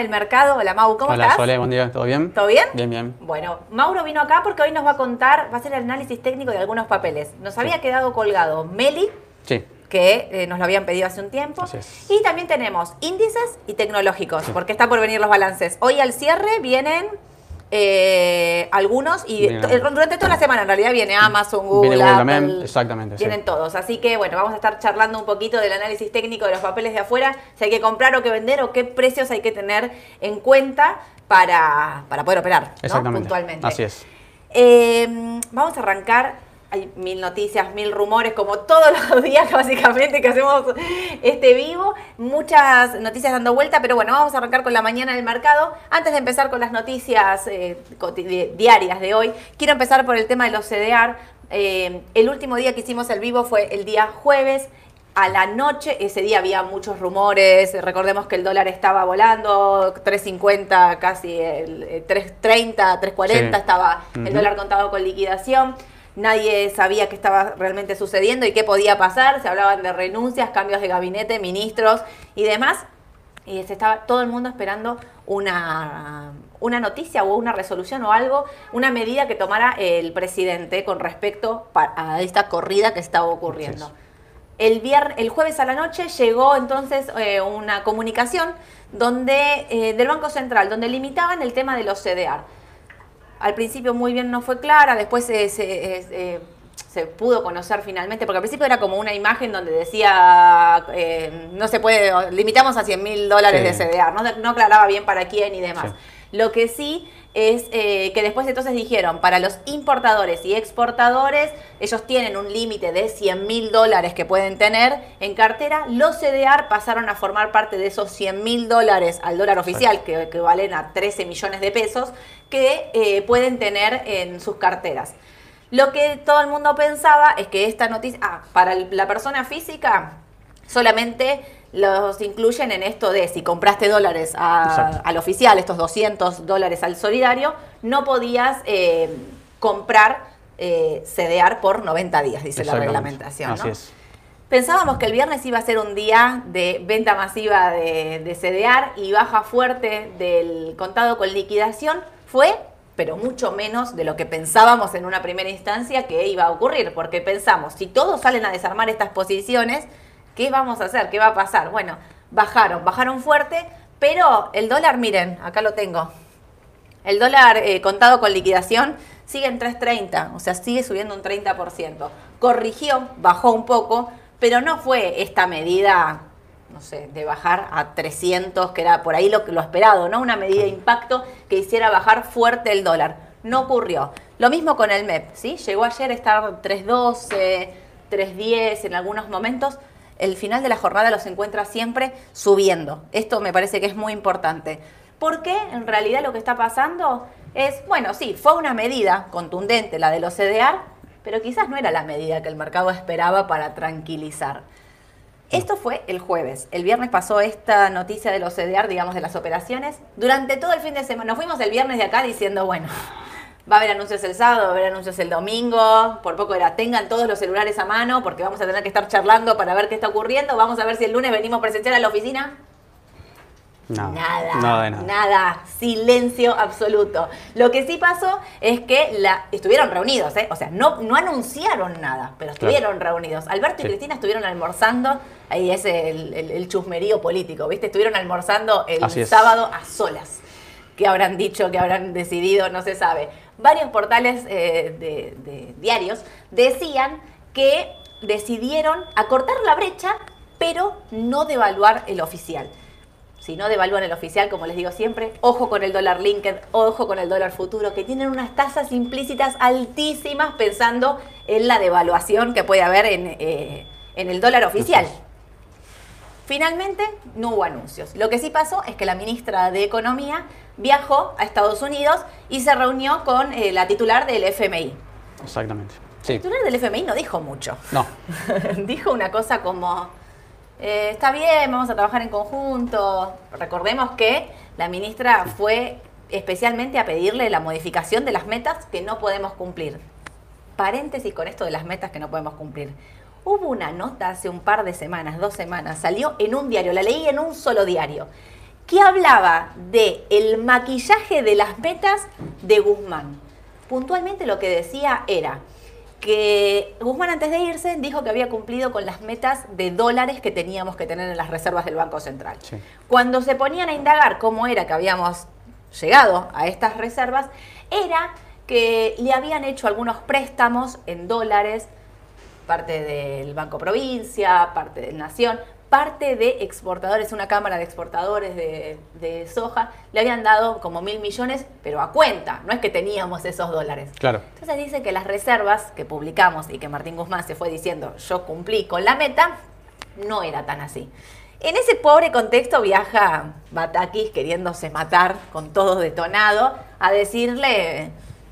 del mercado. Hola Mau, ¿cómo Hola, estás? Sole, buen día, ¿todo bien? ¿Todo bien? Bien, bien. Bueno, Mauro vino acá porque hoy nos va a contar, va a hacer el análisis técnico de algunos papeles. Nos había quedado colgado Meli, Sí, que eh, nos lo habían pedido hace un tiempo. Y también tenemos índices y tecnológicos, porque está por venir los balances. Hoy al cierre vienen eh, algunos y durante toda la semana en realidad viene Amazon, Google, Viene Google Apple, también, exactamente, sí. Vienen todos. Así que bueno, vamos a estar charlando un poquito del análisis técnico de los papeles de afuera, si hay que comprar o que vender o qué precios hay que tener en cuenta para, para poder operar ¿no? puntualmente. Así es. Eh, vamos a arrancar. Hay mil noticias, mil rumores, como todos los días básicamente que hacemos este vivo. Muchas noticias dando vuelta, pero bueno, vamos a arrancar con la mañana del mercado. Antes de empezar con las noticias eh, diarias de hoy, quiero empezar por el tema de los CDR. Eh, el último día que hicimos el vivo fue el día jueves. A la noche, ese día había muchos rumores, recordemos que el dólar estaba volando, 3.50, casi el, eh, 3.30, 3.40 Sí. estaba el dólar contado con liquidación. Nadie sabía qué estaba realmente sucediendo y qué podía pasar. Se hablaban de renuncias, cambios de gabinete, ministros y demás. Y se estaba todo el mundo esperando una, una noticia o una resolución o algo, una medida que tomara el presidente con respecto a esta corrida que estaba ocurriendo. El, vier- el jueves a la noche llegó entonces eh, una comunicación donde, eh, del Banco Central donde limitaban el tema de los CDR. Al principio muy bien no fue clara, después se, eh, eh, se pudo conocer finalmente, porque al principio era como una imagen donde decía, eh, no se puede, limitamos a 100 mil dólares Sí. de CDR, no, no aclaraba bien para quién y demás. Sí. Lo que sí es eh, que después entonces dijeron, para los importadores y exportadores, ellos tienen un límite de 100 mil dólares que pueden tener en cartera, los CDR pasaron a formar parte de esos 100 mil dólares al dólar oficial, que equivalen a 13 millones de pesos, que eh, pueden tener en sus carteras. Lo que todo el mundo pensaba es que esta noticia, ah, para la persona física, solamente los incluyen en esto de si compraste dólares a- al oficial, estos 200 dólares al solidario, no podías eh, comprar eh, por 90 días, dice la reglamentación. Así ¿no? es. Pensábamos que el viernes iba a ser un día de venta masiva de, de y baja fuerte del contado con liquidación. Fue, pero mucho menos de lo que pensábamos en una primera instancia que iba a ocurrir, porque pensamos, si todos salen a desarmar estas posiciones, ¿qué vamos a hacer? ¿Qué va a pasar? Bueno, bajaron, bajaron fuerte, pero el dólar, miren, acá lo tengo, el dólar eh, contado con liquidación sigue en 3.30, o sea, sigue subiendo un 30%. Corrigió, bajó un poco, pero no fue esta medida, no sé, de bajar a 300, que era por ahí lo, lo esperado, ¿no? Una medida de impacto que hiciera bajar fuerte el dólar. No ocurrió. Lo mismo con el MEP, ¿sí? Llegó ayer a estar 3.12, 3.10 en algunos momentos. El final de la jornada los encuentra siempre subiendo. Esto me parece que es muy importante. Porque en realidad lo que está pasando es, bueno, sí, fue una medida contundente la de los CDR, pero quizás no era la medida que el mercado esperaba para tranquilizar. Esto fue el jueves. El viernes pasó esta noticia de los CDR, digamos, de las operaciones. Durante todo el fin de semana, nos fuimos el viernes de acá diciendo, bueno, va a haber anuncios el sábado, va a haber anuncios el domingo. Por poco era, tengan todos los celulares a mano porque vamos a tener que estar charlando para ver qué está ocurriendo. Vamos a ver si el lunes venimos presencial a la oficina. Nada. Nada, Nada de nada. nada, silencio absoluto. Lo que sí pasó es que la, estuvieron reunidos, ¿eh? o sea, no, no anunciaron nada, pero estuvieron reunidos. Alberto y. Cristina estuvieron almorzando, ahí es el, el- el chusmerío político, ¿viste? Estuvieron almorzando el sábado a solas. ¿Qué habrán dicho, qué habrán decidido? No se sabe. Varios portales eh, de, diarios decían que decidieron acortar la brecha, pero no devaluar el oficial. Si no devalúan el oficial, como les digo siempre, ojo con el dólar linked, ojo con el dólar futuro, que tienen unas tasas implícitas altísimas pensando en la devaluación que puede haber en, eh, en el dólar oficial. Finalmente, no hubo anuncios. Lo que sí pasó es que la ministra de Economía viajó a Estados Unidos y se reunió con eh, la titular del FMI. Exactamente. La Sí. titular del FMI no dijo mucho. No. dijo una cosa como, eh, está bien, vamos a trabajar en conjunto. Recordemos que la ministra fue especialmente a pedirle la modificación de las metas que no podemos cumplir. Paréntesis con esto de las metas que no podemos cumplir. Hubo una nota hace un par de semanas, dos semanas, salió en un diario, la leí en un solo diario, que hablaba de el maquillaje de las metas de Guzmán. Puntualmente lo que decía era que Guzmán antes de irse dijo que había cumplido con las metas de dólares que teníamos que tener en las reservas del Banco Central. Sí. Cuando se ponían a indagar cómo era que habíamos llegado a estas reservas, era que le habían hecho algunos préstamos en dólares, parte del Banco Provincia, parte del Nación, parte de exportadores, una cámara de exportadores de, de soja, le habían dado como mil millones, pero a cuenta, no es que teníamos esos dólares. Claro. Entonces dice que las reservas que publicamos y que Martín Guzmán se fue diciendo yo cumplí con la meta, no era tan así. En ese pobre contexto viaja Batakis queriéndose matar con todo detonado a decirle,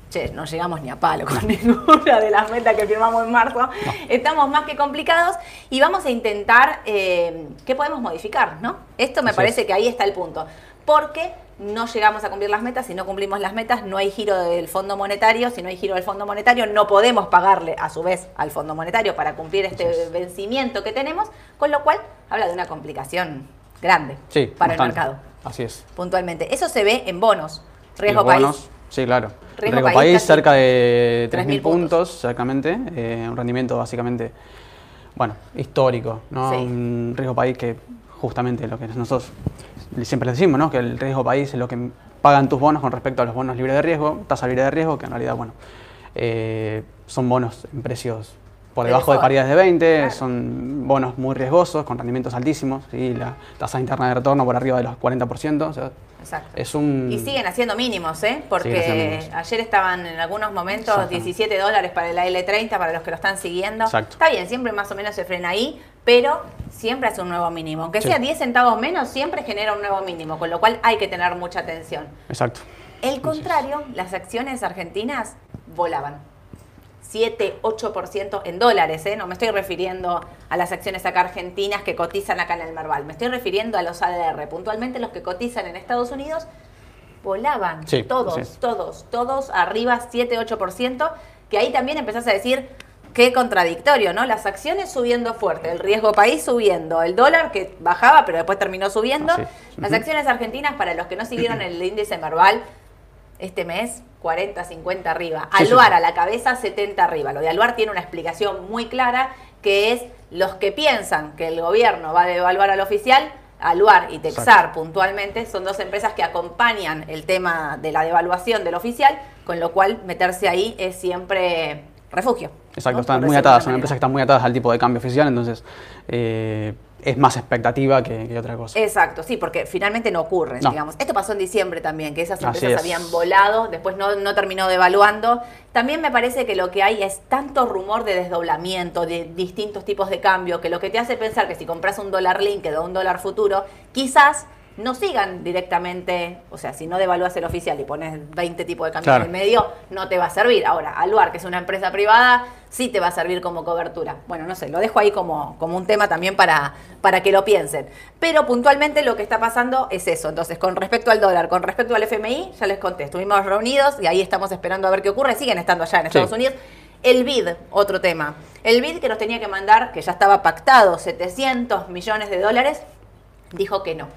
che, no llegamos ni a palo con ninguna de las metas que firmamos en marzo, estamos más que complicados y vamos a intentar, eh, ¿qué podemos modificar? ¿no? Esto me Así parece es. que ahí está el punto. Porque no llegamos a cumplir las metas, si no cumplimos las metas, no hay giro del Fondo Monetario, si no hay giro del Fondo Monetario, no podemos pagarle a su vez al Fondo Monetario para cumplir este es. vencimiento que tenemos, con lo cual habla de una complicación grande Sí, para bastante. el mercado, Así es. puntualmente. Eso se ve en bonos, riesgo país. Sí, claro. Riesgo Riesgo, país cerca de 3.000 3.000 puntos, exactamente. eh, un rendimiento básicamente, bueno, histórico, ¿no? Sí. Un riesgo país que justamente lo que nosotros siempre les decimos, ¿no? Que el riesgo país es lo que pagan tus bonos con respecto a los bonos libres de riesgo, tasa libre de riesgo, que en realidad, bueno, eh, son bonos en precios por De debajo de paridades de 20, Claro. son bonos muy riesgosos, con rendimientos altísimos, y la tasa interna de retorno por arriba de los 40%, o sea, Exacto. es un... Y siguen haciendo mínimos, ¿eh? Porque mínimos. ayer estaban en algunos momentos Exactamente. 17 dólares para el L30, para los que lo están siguiendo. Exacto. Está bien, siempre más o menos se frena ahí, pero siempre hace un nuevo mínimo. Aunque Sí. sea 10 centavos menos, siempre genera un nuevo mínimo, con lo cual hay que tener mucha atención. Exacto. El contrario, las acciones argentinas volaban. 7, 8% en dólares, ¿eh? no me estoy refiriendo a las acciones acá argentinas que cotizan acá en el Merval, me estoy refiriendo a los ADR, puntualmente los que cotizan en Estados Unidos volaban, Sí, todos, todos, todos arriba 7, 8%, que ahí también empezás a decir qué contradictorio, ¿no? Las acciones subiendo fuerte, el riesgo país subiendo, el dólar que bajaba pero después terminó subiendo, es. las acciones argentinas para los que no siguieron el índice Merval, este mes 40, 50 arriba. Sí, Aluar sí. a la cabeza 70 arriba. Lo de Aluar tiene una explicación muy clara que es los que piensan que el gobierno va a devaluar al oficial, Aluar y Texar Exacto. puntualmente son dos empresas que acompañan el tema de la devaluación del oficial, con lo cual meterse ahí es siempre refugio. Exacto, ¿no? están Por muy atadas, son manera. empresas que están muy atadas al tipo de cambio oficial, entonces eh, es más expectativa que, que otra cosa. Exacto, sí, porque finalmente no ocurre, No. digamos. Esto pasó en diciembre también, que esas empresas es. habían volado, después no, no terminó devaluando. También me parece que lo que hay es tanto rumor de desdoblamiento, de distintos tipos de cambio, que lo que te hace pensar que si compras un dólar linked o un dólar futuro, quizás no sigan directamente, o sea, si no devalúas el oficial y pones 20 tipos de cambio Claro. en el medio, no te va a servir. Ahora, Aluar, que es una empresa privada, sí te va a servir como cobertura. Bueno, no sé, lo dejo ahí como, como un tema también para, para que lo piensen. Pero puntualmente lo que está pasando es eso. Entonces, con respecto al dólar, con respecto al FMI, ya les conté, estuvimos reunidos y ahí estamos esperando a ver qué ocurre. Siguen estando allá en Estados Sí. Unidos. El BID, otro tema. El BID que nos tenía que mandar, que ya estaba pactado, 700 millones de dólares, dijo que no.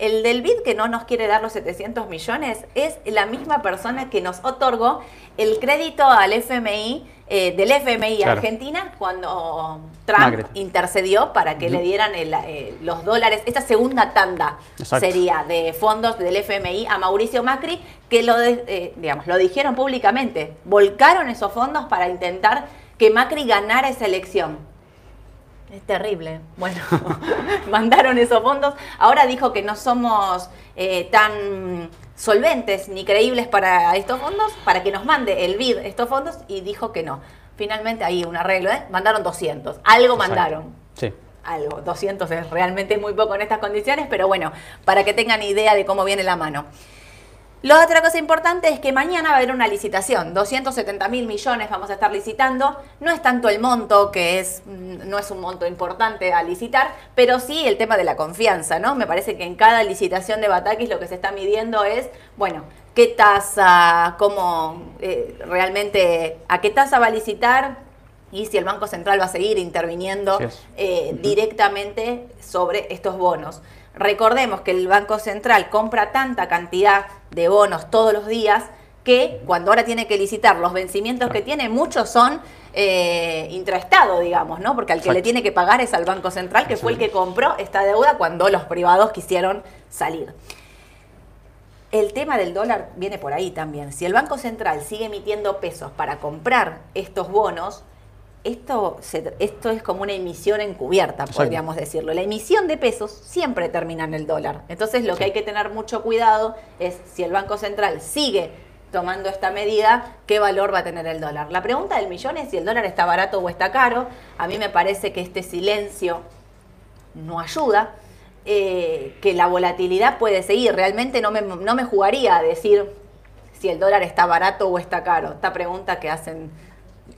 El del BID que no nos quiere dar los 700 millones es la misma persona que nos otorgó el crédito al FMI, eh, del FMI Claro. Argentina cuando Trump intercedió para que le dieran el, eh, los dólares, esta segunda tanda Exacto. sería de fondos del FMI a Mauricio Macri, que lo, de- eh, digamos, lo dijeron públicamente, volcaron esos fondos para intentar que Macri ganara esa elección. Es terrible. Bueno, mandaron esos fondos. Ahora dijo que no somos eh, tan solventes ni creíbles para estos fondos, para que nos mande el BID estos fondos, y dijo que no. Finalmente hay un arreglo, ¿eh? Mandaron 200. Algo Exacto. mandaron. Sí. Algo. 200 es realmente muy poco en estas condiciones, pero bueno, para que tengan idea de cómo viene la mano. La otra cosa importante es que mañana va a haber una licitación, 270 mil millones vamos a estar licitando. No es tanto el monto, que es mm, no es un monto importante a licitar, pero sí el tema de la confianza, ¿no? Me parece que en cada licitación de Batakis lo que se está midiendo es, bueno, qué tasa, cómo eh, realmente, a qué tasa va a licitar y si el Banco Central va a seguir interviniendo eh, directamente sobre estos bonos. Recordemos que el Banco Central compra tanta cantidad de bonos todos los días que cuando ahora tiene que licitar los vencimientos que tiene, muchos son eh, intraestado, digamos, ¿no? Porque al que le tiene que pagar es al Banco Central, que fue el que compró esta deuda cuando los privados quisieron salir. El tema del dólar viene por ahí también. Si el Banco Central sigue emitiendo pesos para comprar estos bonos, esto, esto es como una emisión encubierta, podríamos decirlo. La emisión de pesos siempre termina en el dólar. Entonces lo que hay que tener mucho cuidado es si el Banco Central sigue tomando esta medida, ¿qué valor va a tener el dólar? La pregunta del millón es si el dólar está barato o está caro. A mí me parece que este silencio no ayuda, eh, que la volatilidad puede seguir. Realmente no me, no me jugaría a decir si el dólar está barato o está caro. Esta pregunta que hacen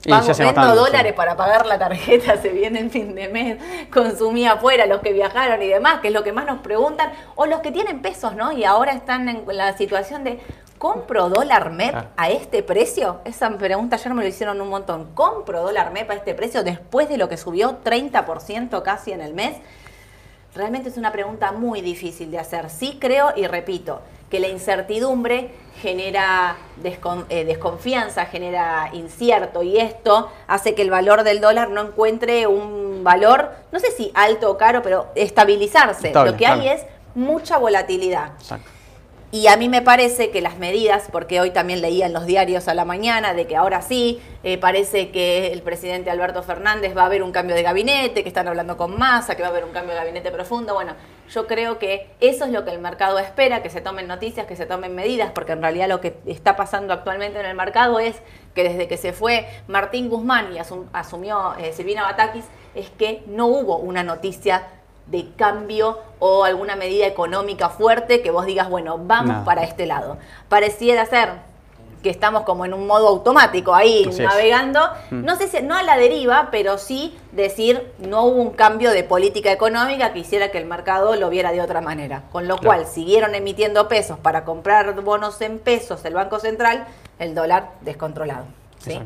Pago, dólares para pagar la tarjeta, se viene en fin de mes, consumí afuera, los que viajaron y demás, que es lo que más nos preguntan, o los que tienen pesos, ¿no? Y ahora están en la situación de, ¿compro dólar MEP a este precio? Esa pregunta ayer me lo hicieron un montón. ¿Compro dólar MEP a este precio después de lo que subió 30% casi en el mes? Realmente es una pregunta muy difícil de hacer. Sí creo y repito que la incertidumbre genera eh, desconfianza, genera incierto y esto hace que el valor del dólar no encuentre un valor, no sé si alto o caro, pero estabilizarse. Lo que hay es mucha volatilidad. Exacto. Y a mí me parece que las medidas, porque hoy también leía en los diarios a la mañana de que ahora sí, eh, parece que el presidente Alberto Fernández va a haber un cambio de gabinete, que están hablando con masa, que va a haber un cambio de gabinete profundo. Bueno, yo creo que eso es lo que el mercado espera, que se tomen noticias, que se tomen medidas, porque en realidad lo que está pasando actualmente en el mercado es que desde que se fue Martín Guzmán y asumió eh, Silvina Batakis, es que no hubo una noticia de cambio o alguna medida económica fuerte que vos digas, bueno, vamos para este lado. Pareciera ser que estamos como en un modo automático ahí navegando, mm. no sé si no a la deriva, pero sí decir no hubo un cambio de política económica que hiciera que el mercado lo viera de otra manera. Con lo cual siguieron emitiendo pesos para comprar bonos en pesos el Banco Central, el dólar descontrolado. ¿sí?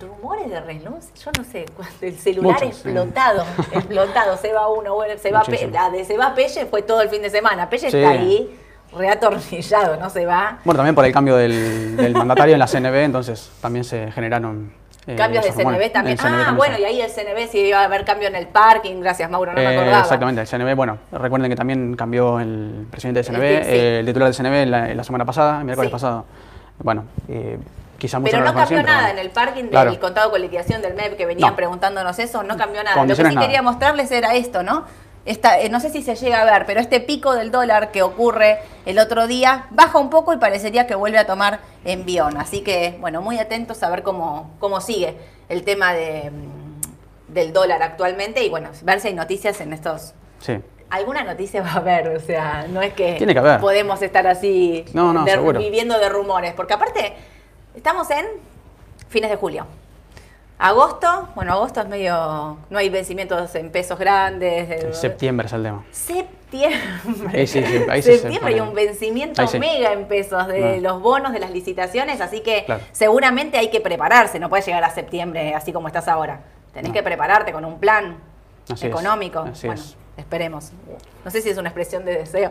Rumores de renuncio, yo no sé, el celular explotado, explotado, se va uno, bueno, se va, la de se va Pelle fue todo el fin de semana, Pelle está ahí reatornillado, no se va. Bueno, también por el cambio del, mandatario en la CNB, entonces también se generaron eh, Cambios de CNB también. ah, bueno, y ahí el CNB sí iba a haber cambio en el parking, gracias Mauro, no me eh, acordaba. Exactamente, el CNB, bueno, recuerden que también cambió el presidente del CNB, el, titular del CNB la, semana pasada, el miércoles pasado. Bueno, eh, pero no cambió nada en el parking del contado con liquidación del MEP que venían preguntándonos eso, no cambió nada. Lo que sí quería mostrarles era esto, ¿no? Esta, eh, no sé si se llega a ver, pero este pico del dólar que ocurre el otro día baja un poco y parecería que vuelve a tomar envión. Así que, bueno, muy atentos a ver cómo, cómo sigue el tema de, mm, del dólar actualmente y, bueno, ver si hay noticias en estos... Sí. Alguna noticia va a haber, o sea, no es que, podemos estar así viviendo de rumores, porque aparte Estamos en fines de julio. Agosto, bueno, agosto es medio. No hay vencimientos en pesos grandes. septiembre es el tema. Septiembre. Sí, sí, ahí septiembre hay un vencimiento mega en pesos de los bonos, de las licitaciones, así que seguramente hay que prepararse. No puedes llegar a septiembre así como estás ahora. Tenés que prepararte con un plan económico. bueno, esperemos. No sé si es una expresión de deseo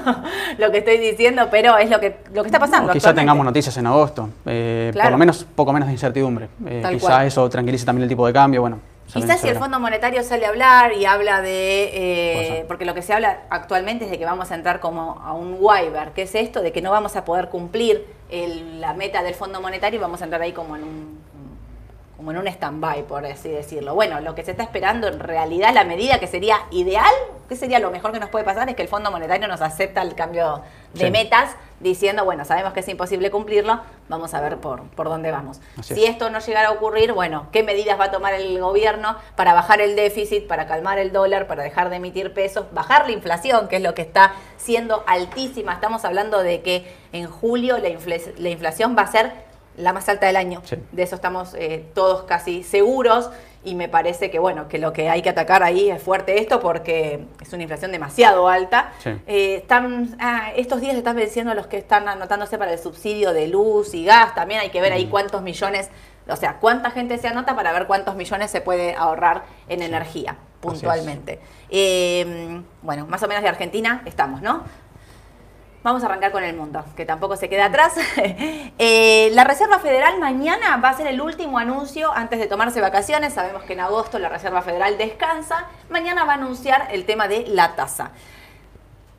lo que estoy diciendo, pero es lo que, lo que está pasando. quizá tengamos noticias en agosto, eh, por lo menos poco menos de incertidumbre. Eh, quizá eso tranquilice también el tipo de cambio, bueno. Quizás si el Fondo Monetario sale a hablar y habla de, eh, porque lo que se habla actualmente es de que vamos a entrar como a un waiver, que es esto de que no vamos a poder cumplir la meta del Fondo Monetario y vamos a entrar ahí como en un como en un stand-by, por así decirlo. Bueno, lo que se está esperando en realidad, la medida que sería ideal, que sería lo mejor que nos puede pasar, es que el Fondo Monetario nos acepta el cambio de metas, diciendo, bueno, sabemos que es imposible cumplirlo, vamos a ver por, por dónde vamos. si esto no llegara a ocurrir, bueno, ¿qué medidas va a tomar el gobierno para bajar el déficit, para calmar el dólar, para dejar de emitir pesos, bajar la inflación, que es lo que está siendo altísima? Estamos hablando de que en julio la, la inflación va a ser la más alta del año. De eso estamos eh, todos casi seguros y me parece que bueno que lo que hay que atacar ahí es fuerte esto porque es una inflación demasiado alta. Eh, están, ah, estos días están venciendo los que están anotándose para el subsidio de luz y gas. También hay que ver ahí mm. cuántos millones, o sea, cuánta gente se anota para ver cuántos millones se puede ahorrar en energía. puntualmente. Eh, bueno, más o menos de Argentina estamos, ¿no? Vamos a arrancar con el mundo, que tampoco se queda atrás. Eh, la Reserva Federal mañana va a ser el último anuncio antes de tomarse vacaciones. Sabemos que en agosto la Reserva Federal descansa. Mañana va a anunciar el tema de la tasa.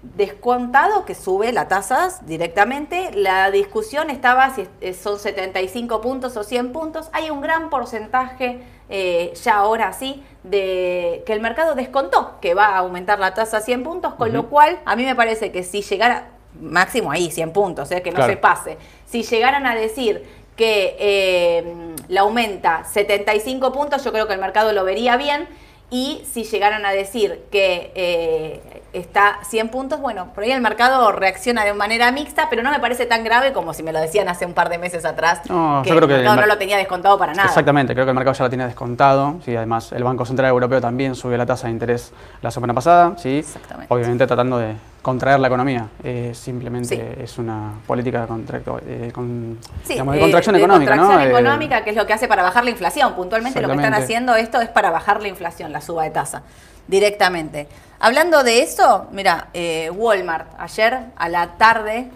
Descontado que sube las tasas directamente. La discusión estaba si son 75 puntos o 100 puntos. Hay un gran porcentaje eh, ya ahora sí, de que el mercado descontó que va a aumentar la tasa a 100 puntos, con lo cual a mí me parece que si llegara, máximo ahí, 100 puntos, eh, que no se pase. Si llegaran a decir que eh, la aumenta 75 puntos, yo creo que el mercado lo vería bien. Y si llegaran a decir que eh, está 100 puntos, bueno, por ahí el mercado reacciona de manera mixta, pero no me parece tan grave como si me lo decían hace un par de meses atrás. No, yo creo que no lo tenía descontado para nada. Exactamente, creo que el mercado ya lo tiene descontado. Sí, además, el Banco Central Europeo también subió la tasa de interés la semana pasada. ¿sí? Exactamente. Obviamente tratando de contraer la economía. Eh, simplemente es una política de, contracto, eh, con, de contracción económica. Contracción eh, económica, que es lo que hace para bajar la inflación. Puntualmente lo que están haciendo esto es para bajar la inflación, la suba de tasa, directamente. Hablando de eso, mira, Walmart, ayer a la tarde,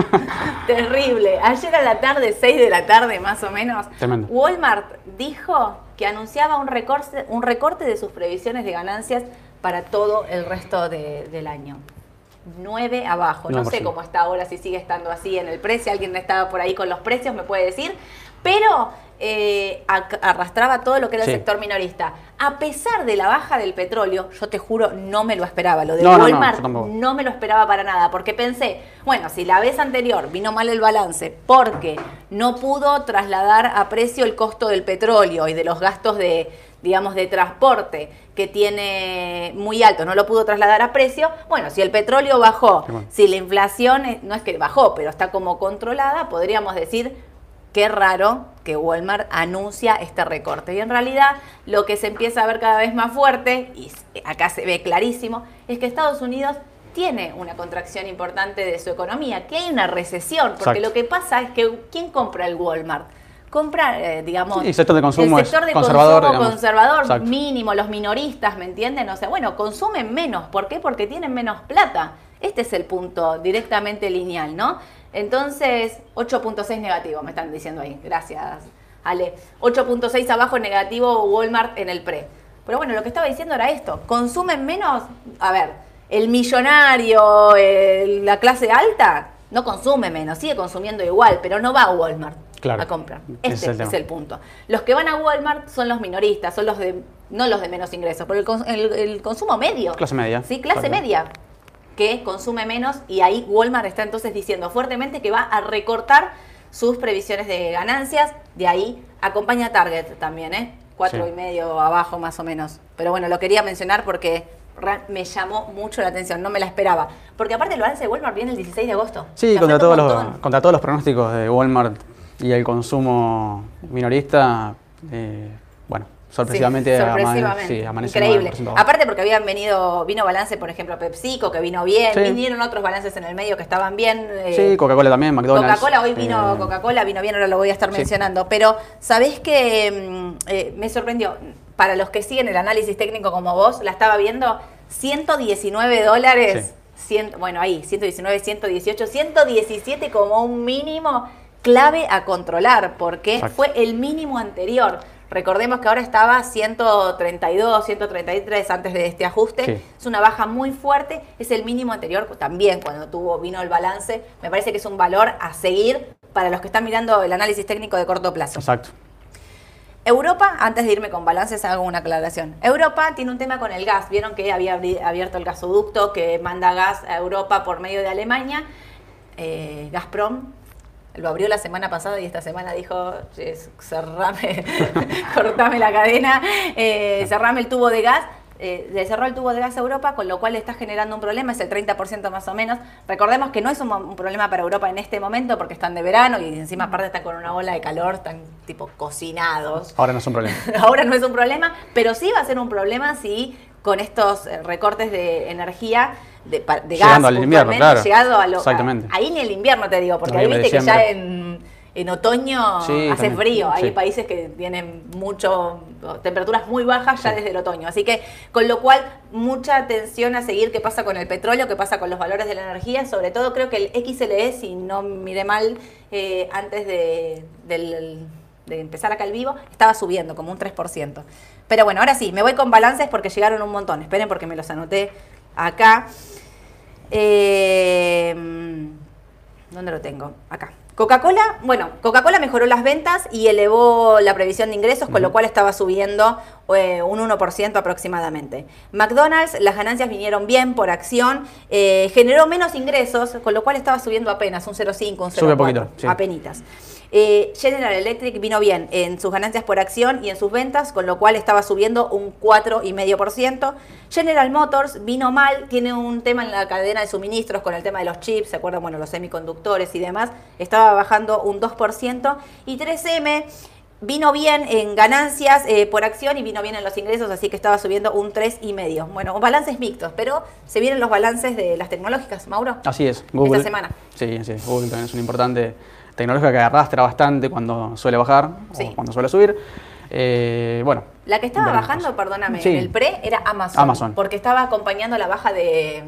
terrible, ayer a la tarde, 6 de la tarde más o menos, Walmart dijo que anunciaba un recorte, un recorte de sus previsiones de ganancias para todo el resto del año. 9 abajo. No, sé cómo está ahora, si sigue estando así en el precio. Alguien estaba por ahí con los precios, me puede decir. Pero eh, arrastraba todo lo que era el sector minorista. A pesar de la baja del petróleo, yo te juro, no me lo esperaba. Lo de Walmart no, me lo esperaba para nada, porque pensé, bueno, si la vez anterior vino mal el balance porque no pudo trasladar a precio el costo del petróleo y de los gastos de, digamos, de transporte que tiene muy alto, no lo pudo trasladar a precio. Bueno, si el petróleo bajó, si la inflación no es que bajó, pero está como controlada, podríamos decir qué raro que Walmart anuncia este recorte. Y en realidad lo que se empieza a ver cada vez más fuerte, y acá se ve clarísimo, es que Estados Unidos tiene una contracción importante de su economía, que hay una recesión, porque lo que pasa es que ¿quién compra el Walmart? comprar, eh, digamos, el sector de consumo, conservador, mínimo, los minoristas, ¿me entienden? O sea, bueno, consumen menos. ¿Por qué? Porque tienen menos plata. Este es el punto directamente lineal, ¿no? Entonces, 8.6 negativo, me están diciendo ahí. Gracias, Ale. 8.6 abajo negativo Walmart en el pre. Pero bueno, lo que estaba diciendo era esto. ¿Consumen menos? A ver, el millonario, la clase alta, no consume menos, sigue consumiendo igual, pero no va a Walmart a comprar. Este es el, punto. Los que van a Walmart son los minoristas, son los de, no los de menos ingresos, pero el, consumo medio. Clase media. Sí, clase media, que consume menos y ahí Walmart está entonces diciendo fuertemente que va a recortar sus previsiones de ganancias, de ahí acompaña Target también, ¿eh? Cuatro y medio abajo más o menos. Pero bueno, lo quería mencionar porque me llamó mucho la atención, no me la esperaba. Porque aparte el balance de Walmart viene el 16 de agosto. Sí, contra todos, los, contra todos los pronósticos de Walmart y el consumo minorista, eh, bueno, sorpresivamente, sí, Increíble. Aparte porque habían venido, vino balance, por ejemplo, PepsiCo, que vino bien, vinieron otros balances en el medio que estaban bien. Eh, sí, Coca-Cola también, McDonald's. Coca-Cola, hoy vino eh, Coca-Cola, vino bien, ahora lo voy a estar mencionando. Pero, ¿sabés que mm, me sorprendió? Para los que siguen el análisis técnico como vos, la estaba viendo, 119 dólares. bueno, ahí, 119, 118, 117 como un mínimo clave a controlar, porque fue el mínimo anterior. Recordemos que ahora estaba 132, 133 antes de este ajuste. Es una baja muy fuerte. Es el mínimo anterior también cuando tuvo vino el balance. Me parece que es un valor a seguir para los que están mirando el análisis técnico de corto plazo. Exacto. Europa, antes de irme con balances, hago una aclaración. Europa tiene un tema con el gas. Vieron que había abierto el gasoducto que manda gas a Europa por medio de Alemania. Eh, Gazprom lo abrió la semana pasada y esta semana dijo, cerrame, cortame la cadena, eh, cerrame el tubo de gas. Eh, le cerró el tubo de gas a Europa, con lo cual está generando un problema, es el 30% más o menos. Recordemos que no es un, problema para Europa en este momento porque están de verano y encima aparte están con una ola de calor, están tipo cocinados. Ahora no es un problema. Ahora no es un problema, pero sí va a ser un problema si con estos eh, recortes de energía de, de gas, al invierno, claro. llegado a lo, Exactamente. ahí ni el invierno te digo, porque ahí viste que ya en, en otoño hace frío. Hay países que tienen mucho, temperaturas muy bajas ya desde el otoño. Así que, con lo cual, mucha atención a seguir qué pasa con el petróleo, qué pasa con los valores de la energía. Sobre todo, creo que el XLE, si no miré mal, eh, antes de, de empezar acá el vivo, estaba subiendo como un 3%. Pero bueno, ahora sí, me voy con balances porque llegaron un montón. Esperen porque me los anoté acá. Eh, ¿Dónde lo tengo? Acá. Coca-Cola, bueno, Coca-Cola mejoró las ventas y elevó la previsión de ingresos, con lo cual estaba subiendo eh, un 1% aproximadamente. McDonald's, las ganancias vinieron bien por acción, eh, generó menos ingresos, con lo cual estaba subiendo apenas un 0,5, un 0,4. Sube poquito, sí. Apenitas. Eh, General Electric vino bien en sus ganancias por acción y en sus ventas, con lo cual estaba subiendo un 4,5%. General Motors vino mal, tiene un tema en la cadena de suministros con el tema de los chips, ¿se acuerdan? Bueno, los semiconductores y demás, estaba bajando un 2%. Y 3M vino bien en ganancias eh, por acción y vino bien en los ingresos, así que estaba subiendo un 3,5. Bueno, balances mixtos, pero se vienen los balances de las tecnológicas, Mauro. Así es, Google. Esta semana. Sí, sí, Google también es un importante tecnológica que arrastra bastante cuando suele bajar o cuando suele subir. Eh, bueno. La que estaba bajando, perdóname, en el pre era Amazon, Amazon. Porque estaba acompañando la baja de,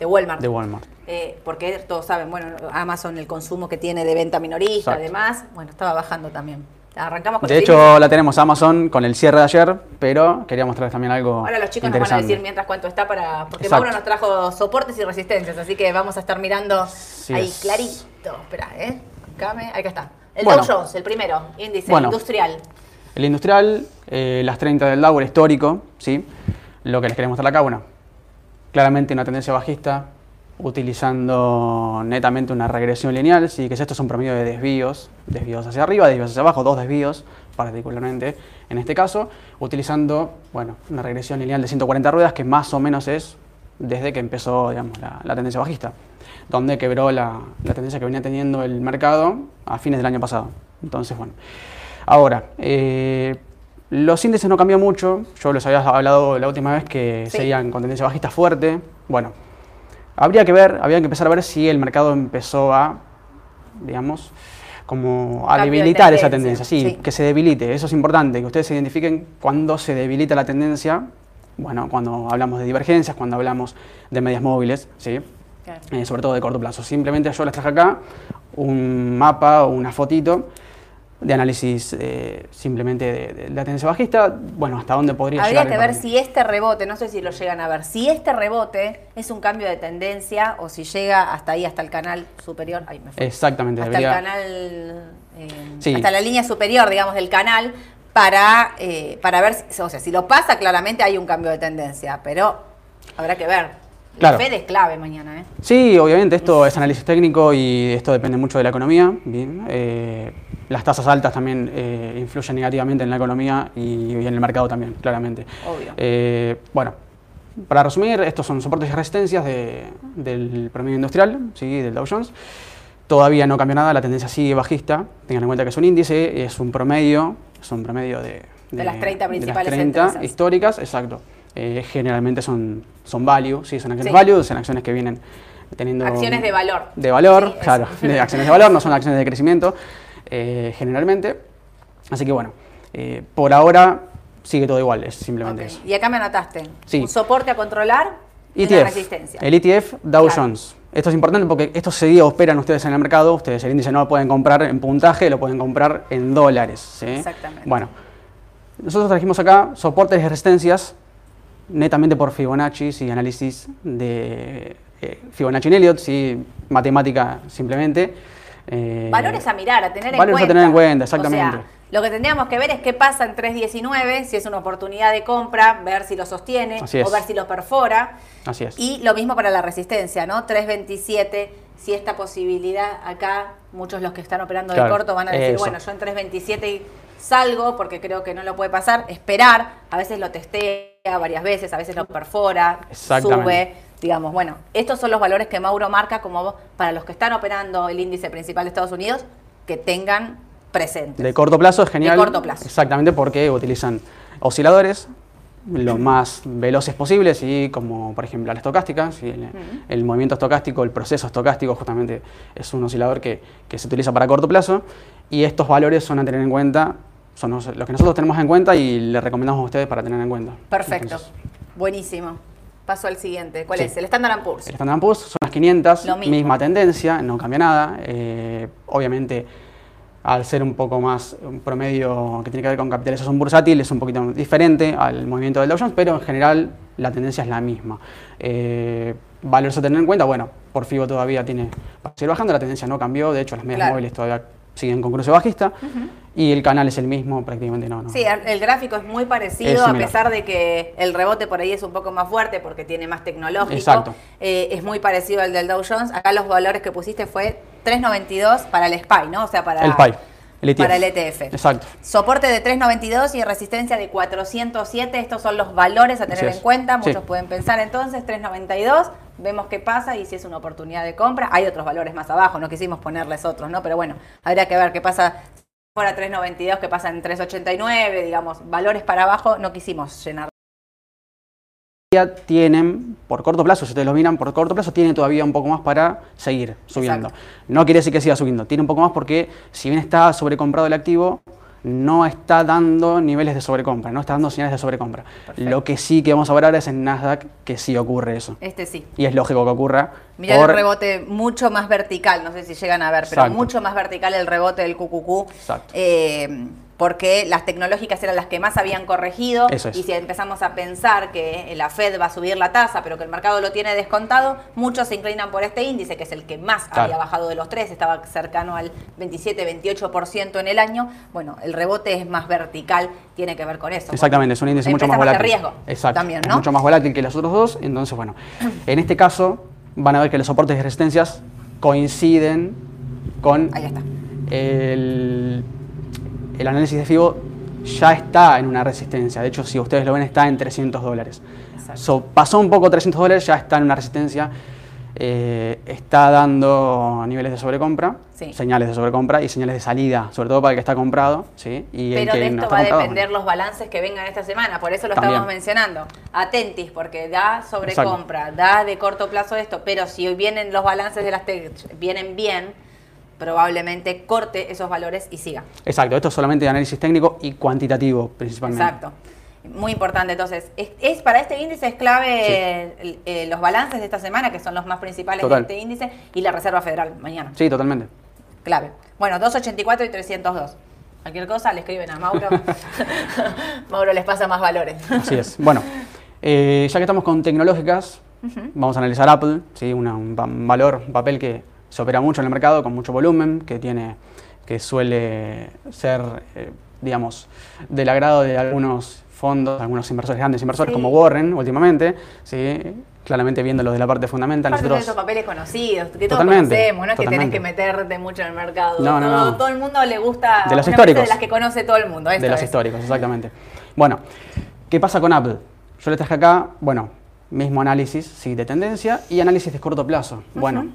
Walmart. De Walmart. Eh, porque todos saben, bueno, Amazon, el consumo que tiene de venta minorista, además, bueno, estaba bajando también. Arrancamos con De hecho, la tenemos Amazon con el cierre de ayer, pero quería mostrarles también algo. Ahora los chicos nos van a decir mientras cuánto está para. Porque Mauro nos trajo soportes y resistencias, así que vamos a estar mirando ahí clarito. Espera, ¿eh? Está. El Dow Jones, el primero, índice industrial. El industrial, eh, las 30 del Dow, el histórico, ¿sí? Lo que les queremos mostrar acá, bueno, claramente una tendencia bajista, utilizando netamente una regresión lineal, ¿sí? que es esto es un promedio de desvíos, desvíos hacia arriba, desvíos hacia abajo, dos desvíos particularmente en este caso, utilizando bueno, una regresión lineal de 140 ruedas que más o menos es desde que empezó digamos, la tendencia bajista donde quebró la, tendencia que venía teniendo el mercado a fines del año pasado. Entonces, bueno. Ahora, eh, los índices no cambian mucho. Yo les había hablado la última vez que seguían con tendencia bajista fuerte. Bueno, habría que ver, habría que empezar a ver si el mercado empezó a, digamos, como a debilitar esa tendencia. Sí, que se debilite. Eso es importante, que ustedes identifiquen cuándo se debilita la tendencia. Bueno, cuando hablamos de divergencias, cuando hablamos de medias móviles, ¿sí? Eh, sobre todo de corto plazo. Simplemente yo les traje acá un mapa o una fotito de análisis eh, simplemente de, la tendencia bajista, bueno, hasta dónde podría Habría llegar. Habría que ver si este rebote, no sé si lo llegan a ver, si este rebote es un cambio de tendencia o si llega hasta ahí, hasta el canal superior. Ahí me Exactamente. Hasta el canal, eh, hasta la línea superior, digamos, del canal, para, para ver, si, o sea, si lo pasa, claramente hay un cambio de tendencia, pero habrá que ver. La Fed es clave mañana, ¿eh? Sí, obviamente, esto es análisis técnico y esto depende mucho de la economía. Bien, eh, las tasas altas también eh, influyen negativamente en la economía y, en el mercado también, claramente. Obvio. Eh, bueno, para resumir, estos son soportes y resistencias del promedio industrial, ¿sí? del Dow Jones. Todavía no cambió nada, la tendencia sigue bajista. Tengan en cuenta que es un índice, es un promedio, es un promedio de, de, las 30 principales de las 30 históricas, exacto. Eh, generalmente son, son value, sí, son acciones value, son acciones que vienen teniendo... Acciones de valor. De valor, claro, de acciones de valor, no son acciones de crecimiento, eh, generalmente. Así que bueno, eh, por ahora sigue todo igual, es simplemente eso. Y acá me anotaste, un soporte a controlar y ETF, resistencia. El ETF Dow Jones. Esto es importante porque estos seguidos operan ustedes en el mercado, ustedes el índice no lo pueden comprar en puntaje, lo pueden comprar en dólares. Exactamente. Bueno, nosotros trajimos acá soportes y resistencias netamente por Fibonacci y análisis de eh, Fibonacci en Elliott, sí, matemática simplemente. Eh, valores a mirar, a tener en cuenta. Valores a tener en cuenta, exactamente. lo que tendríamos que ver es qué pasa en 3.19, si es una oportunidad de compra, ver si lo sostiene o ver si lo perfora. Así es. Y lo mismo para la resistencia, ¿no? 3.27, si esta posibilidad acá, muchos los que están operando de corto van a decir, bueno, yo en 3.27 salgo porque creo que no lo puede pasar, esperar, a veces lo testea varias veces, a veces lo perfora, sube, digamos, bueno, estos son los valores que Mauro marca como para los que están operando el índice principal de Estados Unidos, que tengan presentes. De corto plazo es genial. De corto plazo. Exactamente porque utilizan osciladores lo más veloces posibles y como por ejemplo la estocástica, el, movimiento estocástico, el proceso estocástico justamente es un oscilador que, que se utiliza para corto plazo y estos valores son a tener en cuenta son los, que nosotros tenemos en cuenta y le recomendamos a ustedes para tener en cuenta. Perfecto. Entonces, Buenísimo. Paso al siguiente. ¿Cuál Sí. es? El Standard Poor's. el Standard Poor's son las 500, Lo mismo. misma tendencia, no cambia nada. Eh, obviamente, al ser un poco más un promedio que tiene que ver con capitalización bursátil, es un poquito diferente al movimiento del Dow Jones, pero en general la tendencia es la misma. Eh, valores a tener en cuenta, bueno, por FIBO todavía tiene va a seguir bajando, la tendencia no cambió, de hecho las medias Claro. móviles todavía siguen con cruce bajista y el canal es el mismo, prácticamente no. no. Sí, el gráfico es muy Es parecido, a pesar de que el rebote por ahí es un poco más fuerte porque tiene más tecnológico. Exacto. Eh, es muy parecido al del Dow Jones. Acá los valores que pusiste fue 3.92 para el SPY, ¿no? O sea, para el el ETF. Para el ETF. Exacto. Soporte de 3.92 y resistencia de 407. Estos son los valores a tener en cuenta. Sí. Muchos pueden pensar entonces 3.92. Vemos qué pasa y si es una oportunidad de compra. Hay otros valores más abajo, no quisimos ponerles otros, ¿no? Pero bueno, habría que ver qué pasa fuera 3.92, qué pasa en 3.89, digamos, valores para abajo, no quisimos llenar. Ya tienen, por corto plazo, si ustedes lo miran, por corto plazo tiene todavía un poco más para seguir subiendo. Exacto. No quiere decir que siga subiendo, tiene un poco más porque si bien está sobrecomprado el activo, no está dando niveles de sobrecompra, no está dando señales de sobrecompra. Perfecto. Lo que sí que vamos a ver ahora es en Nasdaq que sí ocurre eso. Este sí. Y es lógico que ocurra. Mirá por- el rebote mucho más vertical, no sé si llegan a ver, pero Exacto. mucho más vertical el rebote del QQQ. Exacto. eh, porque las tecnológicas eran las que más habían corregido. Es. Y si empezamos a pensar que la Fed va a subir la tasa, pero que el mercado lo tiene descontado, muchos se inclinan por este índice, que es el que más Claro. había bajado de los tres, estaba cercano al 27-28% en el año. Bueno, el rebote es más vertical, tiene que ver con eso. Exactamente, es un índice mucho más de volátil. riesgo Exacto. también, es ¿no? mucho más volátil que los otros dos. Entonces, bueno, en este caso van a ver que los soportes y resistencias coinciden con Ahí está. el, el análisis de FIBO ya está en una resistencia. De hecho, si ustedes lo ven, está en 300 dólares. So, pasó un poco 300 dólares, ya está en una resistencia. eh, está dando niveles de sobrecompra, Sí. señales de sobrecompra y señales de salida, sobre todo para el que está comprado. ¿sí? Y el Pero que de esto va a depender bueno. los balances que vengan esta semana, por eso lo También. estamos mencionando. Atentis, porque da sobrecompra, da de corto plazo esto, pero si hoy vienen los balances de las tech, vienen bien, probablemente corte esos valores y siga. Exacto, esto es solamente de análisis técnico y cuantitativo principalmente. Exacto. Muy importante, entonces, es, es- para este índice es clave el- eh, los balances de esta semana, que son los más principales Total. de este índice, y la Reserva Federal mañana. Sí, totalmente. Clave. Bueno, 284 y 302. Cualquier cosa le escriben a Mauro. Mauro les pasa más valores. Así es. Bueno, eh, ya que estamos con tecnológicas, vamos a analizar Apple, ¿sí? Una- un, un valor, un papel que se opera mucho en el mercado, con mucho volumen, que tiene, que suele ser, eh, digamos, del agrado de algunos fondos, algunos inversores, grandes inversores Sí. como Warren últimamente, ¿sí? claramente viéndolo de la parte fundamental. Aparte Nosotros, esos papeles conocidos, que todos conocemos, no es que tenés que meterte mucho en el mercado. No, no, todo, no. todo el mundo le gusta De los históricos. de las que conoce todo el mundo. de los es. históricos, exactamente. Bueno, ¿qué pasa con Apple? Yo les traje acá, bueno, mismo análisis sí, de tendencia y análisis de corto plazo. Bueno,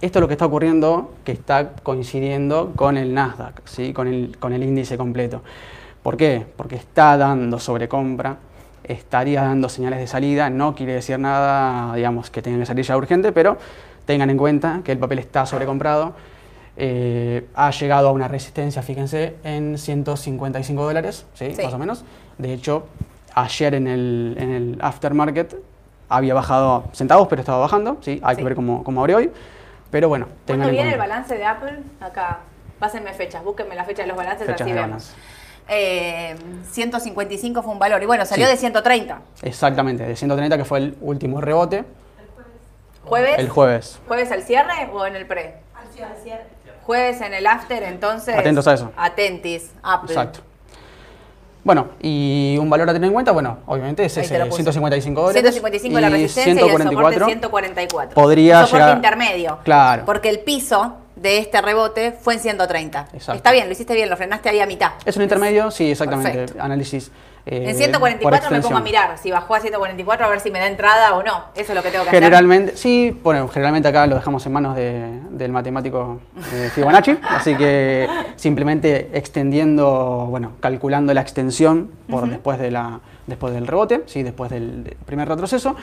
esto es lo que está ocurriendo, que está coincidiendo con el Nasdaq, ¿sí? con, el, con el índice completo. ¿Por qué? Porque está dando sobrecompra, estaría dando señales de salida, no quiere decir nada, digamos, que tengan que salir ya urgente, pero tengan en cuenta que el papel está sobrecomprado. Eh, ha llegado a una resistencia, fíjense, en 155 dólares, ¿sí? Sí. más o menos. De hecho, ayer en el, en el aftermarket había bajado centavos, pero estaba bajando, ¿sí? hay Sí. que ver cómo, cómo abre hoy. Pero bueno, tengan ¿Cuándo en viene el balance de Apple? Acá, pásenme fechas, búsquenme la fecha de los balances, Fechas así de vemos. Eh, 155 fue un valor y bueno, salió Sí. de 130. Exactamente, de 130 que fue el último rebote, ¿Jueves? el jueves. ¿Jueves al cierre o en el pre? Jueves en el after, entonces. Atentos a eso. Atentis, Apple. Exacto. Bueno, y un valor a tener en cuenta, bueno, obviamente es ese, puse. 155 dólares. 155 la y resistencia y el 144. soporte 144. Podría soporte llegar- intermedio. Claro. Porque el piso de este rebote fue en 130. Exacto. Está bien, lo hiciste bien, lo frenaste ahí a mitad. Es un intermedio, sí, exactamente. Perfecto. Análisis. Eh, En por 144 me pongo a mirar si bajó a 144 a ver si me da entrada o no. Eso es lo que tengo que Generalmente, sí, bueno, generalmente acá lo dejamos en manos de- del matemático eh, Fibonacci, así que simplemente extendiendo, bueno, calculando la extensión por después, de la, después del rebote, sí, después del, primer retroceso.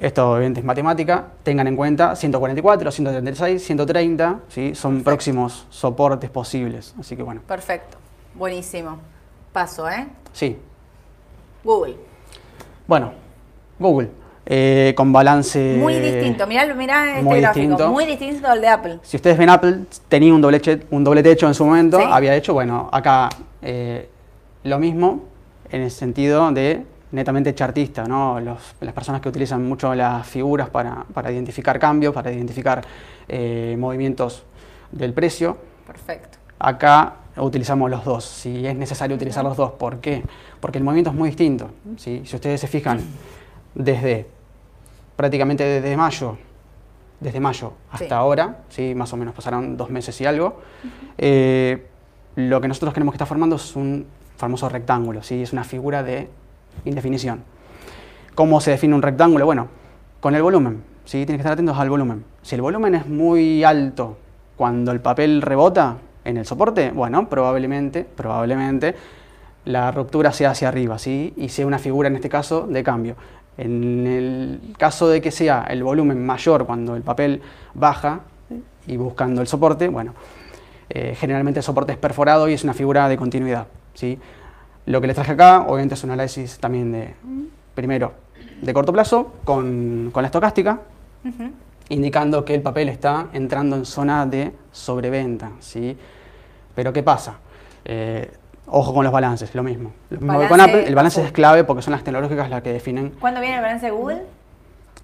Esto obviamente es matemática, tengan en cuenta 144, 136, 130, ¿sí? son próximos soportes posibles, así que bueno. hacer. Perfecto. Buenísimo. Paso, ¿eh? Sí. Google. Bueno, Google. eh, con balance. Muy distinto. Mirá, mirá este muy gráfico. distinto. Muy distinto al de Apple. Si ustedes ven Apple, tenía un doble, che- un doble techo en su momento, Sí. había hecho, bueno, acá eh, lo mismo en el sentido de netamente chartista, ¿no? Los- las personas que utilizan mucho las figuras para, para identificar cambios, para identificar eh, movimientos del precio. Perfecto. Acá utilizamos los dos, si es necesario utilizar los dos. ¿Por qué? Porque el movimiento es muy distinto. ¿sí? Si ustedes se fijan, desde prácticamente desde mayo, desde mayo hasta Sí. ahora, ¿sí? más o menos pasaron dos meses y algo, eh, lo que nosotros queremos que está formando es un famoso rectángulo, ¿sí? es una figura de indefinición. ¿Cómo se define un rectángulo? Bueno, con el volumen, ¿sí? tienen que estar atentos al volumen. Si el volumen es muy alto cuando el papel rebota en el soporte, bueno, probablemente, probablemente la ruptura sea hacia arriba, ¿sí? Y sea una figura, en este caso, de cambio. En el caso de que sea el volumen mayor cuando el papel baja y buscando el soporte, bueno, eh, generalmente el soporte es perforado y es una figura de continuidad, ¿sí? Lo que les traje acá, obviamente, es un análisis también de, primero, de corto plazo, con, con la estocástica. Indicando que el papel está entrando en zona de sobreventa, ¿sí? Pero ¿qué pasa? Eh, ojo con los balances, lo mismo. Lo mismo que con Balance Apple, el balance es clave porque son las tecnológicas las que definen, ¿Cuándo viene el balance de Google?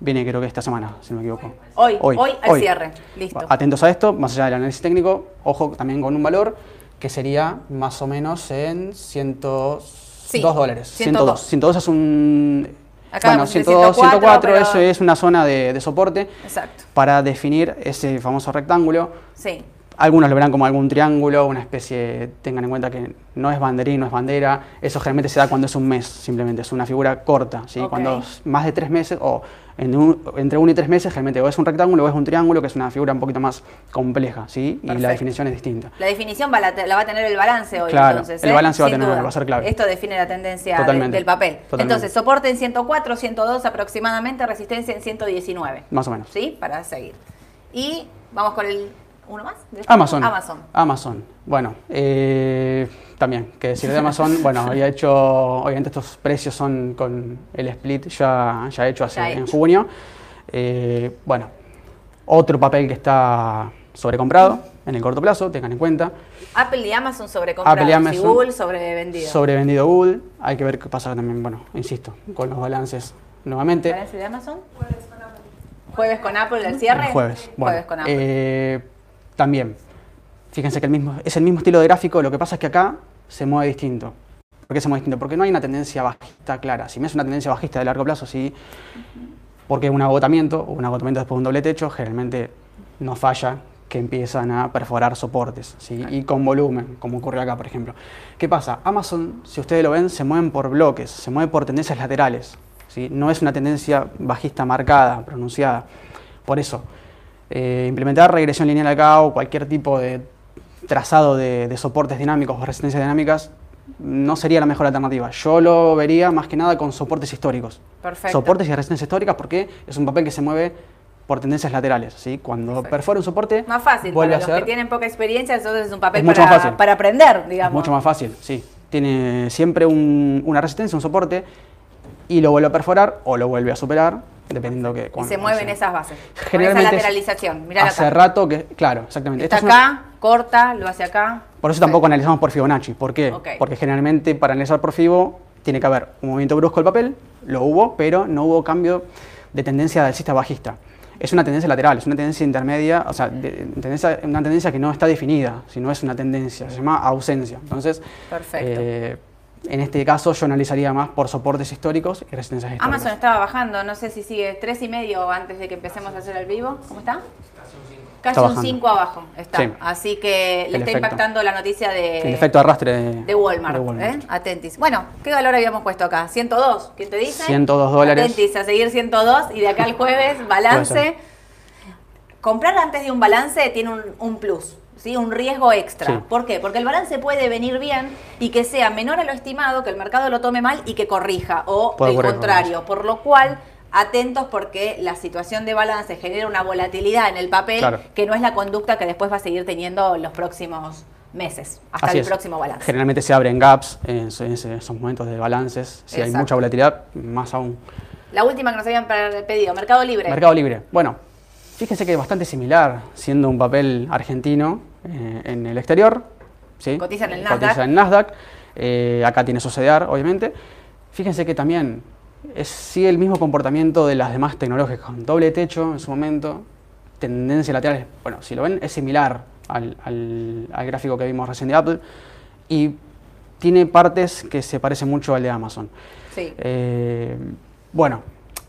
viene creo que esta semana, si no me equivoco. Hoy, hoy, al cierre. Listo. Atentos a esto, más allá del análisis técnico, ojo también con un valor que sería más o menos en 102 Sí, dólares. 102. 102 es un... Acá bueno, me pusiste 102, 104, 104, pero- eso es una zona de, de soporte Exacto. para definir ese famoso rectángulo. Sí. Algunos lo verán como algún triángulo, una especie, tengan en cuenta que no es banderín, no es bandera. Eso generalmente se da cuando es un mes, simplemente, es una figura corta. ¿sí? Cuando es más de tres meses, o en un- entre uno y tres meses, generalmente o es un rectángulo o es un triángulo, que es una figura un poquito más compleja, ¿sí? y la definición es distinta. La definición va la, va a tener el balance hoy, Claro, entonces. el ¿eh? balance va a tener- duda. va a ser clave. Esto define la tendencia de- del papel. Totalmente. Entonces, soporte en 104, 102 aproximadamente, resistencia en 119. Más o menos. ¿Sí? Para seguir. Y vamos con el. ¿Uno más? ¿De esto? Amazon. Amazon. Amazon. Bueno, eh, también, que decir de Amazon, bueno, había hecho, obviamente estos precios son con el split ya, ya hecho hace, Ya en junio. Eh, bueno, otro papel que está sobrecomprado en el corto plazo, tengan en cuenta. Apple y Amazon sobrecomprados Apple y y Amazon Google sobrevendido. Sobrevendido Google, hay que ver qué pasa también, bueno, insisto, con los balances nuevamente. ¿Balance de Amazon? Jueves con Apple el cierre. El jueves. Bueno, Jueves con Apple. eh, también, fíjense que el mismo, es el mismo estilo de gráfico, lo que pasa es que acá se mueve distinto. ¿Por qué se mueve distinto? Porque no hay una tendencia bajista clara. Si me es una tendencia bajista de largo plazo, sí, porque un agotamiento, o un agotamiento después de un doble techo, generalmente no falla que empiezan a perforar soportes, ¿sí? y con volumen, como ocurrió acá, por ejemplo. ¿Qué pasa? Amazon, si ustedes lo ven, se mueven por bloques, se mueve por tendencias laterales, ¿sí? no es una tendencia bajista marcada, pronunciada. Por eso, eh, implementar regresión lineal acá o cualquier tipo de trazado de, de soportes dinámicos o resistencias dinámicas no sería la mejor alternativa. Yo lo vería más que nada con soportes históricos. Perfecto. Soportes y resistencias históricas porque es un papel que se mueve por tendencias laterales. ¿sí? Cuando Perfecto. perfora un soporte, Más fácil, vuelve para a los que tienen poca experiencia, entonces es un papel Es mucho para, más fácil. para aprender, es digamos. mucho más fácil. Sí. Tiene siempre un- una resistencia, un soporte, y lo vuelve a perforar o lo vuelve a superar, dependiendo que Y cuando- se mueven esas bases. Con Generalmente esa es- lateralización. Mirá Hace acá. rato que, claro, exactamente. Está Esta es una- acá, corta, lo hace acá. Por eso tampoco analizamos por Fibonacci. ¿Por qué? Porque generalmente para analizar por Fibo tiene que haber un movimiento brusco del papel, lo hubo, pero no hubo cambio de tendencia alcista bajista. Es una tendencia lateral, es una tendencia intermedia, o sea, de- tendencia- una tendencia que no está definida, sino es una tendencia, se llama ausencia. Entonces, Perfecto. eh, en este caso yo analizaría más por soportes históricos y resistencias históricas. Amazon estaba bajando, no sé si sigue tres y medio antes de que empecemos a hacer el vivo. ¿Cómo está? Casi un bajando. 5 abajo está. Sí. Así que le El está efecto. impactando la noticia de, el efecto arrastre de, de Walmart. de Walmart. ¿eh? Atentis. Bueno, ¿qué valor habíamos puesto acá? 102. ¿Quién te dice? 102 dólares. Atentis, a seguir 102 y de acá al jueves, balance. Comprar antes de un balance tiene un, un plus. ¿Sí? Un riesgo extra. Sí. ¿Por qué? Porque el balance puede venir bien y que sea menor a lo estimado, que el mercado lo tome mal y que corrija, o el contrario. Por lo cual, atentos porque la situación de balance genera una volatilidad en el papel Claro. que no es la conducta que después va a seguir teniendo los próximos meses, hasta Así el es. próximo balance. Generalmente se abren gaps en, esos momentos de balances. Si hay mucha volatilidad, más aún. La última que nos habían pe- pedido, Mercado Libre. Mercado Libre. Bueno, fíjense que es bastante similar, siendo un papel argentino eh, en el exterior. ¿sí? Cotiza en el Cotiza Nasdaq. en Nasdaq. Eh, acá tiene su CDR, obviamente. Fíjense que también es, sigue el mismo comportamiento de las demás tecnológicas, con doble techo en su momento, tendencia lateral. Bueno, si lo ven, es similar al, al- al gráfico que vimos recién de Apple. Y tiene partes que se parecen mucho al de Amazon. Sí. Eh, bueno,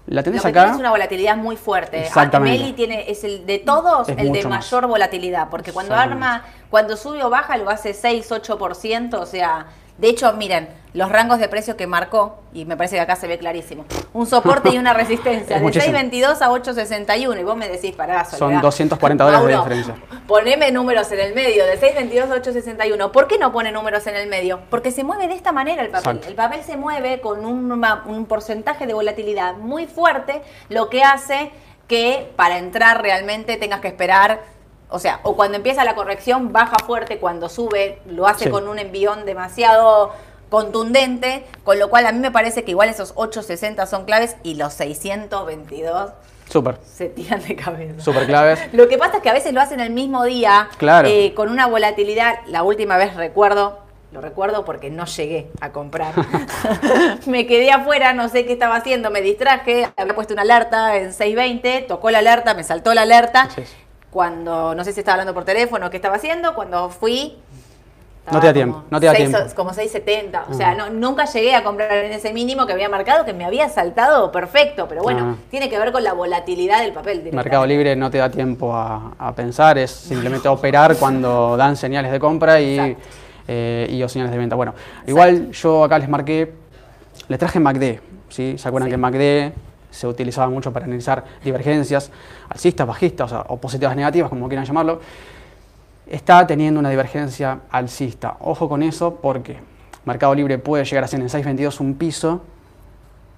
la Lo tendencia que tiene acá. es una volatilidad muy fuerte. Exactamente. Meli tiene, es el de todos Es el de más. mayor volatilidad, porque cuando arma, cuando sube o baja lo hace 6, 8%, o sea, de hecho, miren, los rangos de precios que marcó, y me parece que acá se ve clarísimo, un soporte y una resistencia Es de muchísimo. 6.22 a 8.61, y vos me decís, pará, Son Soledad. 240 dólares de diferencia. Poneme números en el medio, de 6.22 a 8.61. ¿Por qué no pone números en el medio? Porque se mueve de esta manera el papel. Exacto. El papel se mueve con un porcentaje de volatilidad muy fuerte, lo que hace que para entrar realmente tengas que esperar, o sea, o cuando empieza la corrección baja fuerte, cuando sube lo hace Sí. con un envión demasiado contundente, con lo cual a mí me parece que igual esos 8.60 son claves y los 622 Súper, se tiran de cabeza. súper claves. Lo que pasa es que a veces lo hacen el mismo día, Claro. eh, con una volatilidad. La última vez recuerdo, lo recuerdo porque no llegué a comprar. me quedé afuera, no sé qué estaba haciendo, me distraje, había puesto una alerta en 6.20, tocó la alerta, me saltó la alerta. Cuando, no sé si estaba hablando por teléfono, qué estaba haciendo, cuando fui... No te da tiempo, no te da tiempo. Como 6.70, o Ah. sea, no- nunca llegué a comprar en ese mínimo que había marcado, que me había saltado perfecto, pero bueno, Ah. tiene que ver con la volatilidad del papel. Mercado. Libre no te da tiempo a, a pensar, es simplemente operar cuando dan señales de compra y, eh, y o señales de venta. Bueno, igual yo acá les marqué, les traje MACD, ¿sí? ¿Se acuerdan Sí. que MACD se utilizaba mucho para analizar divergencias alcistas, bajistas, o, sea, o positivas, negativas, como quieran llamarlo? Está teniendo una divergencia alcista. Ojo con eso porque Mercado Libre puede llegar a ser en 6.22 un piso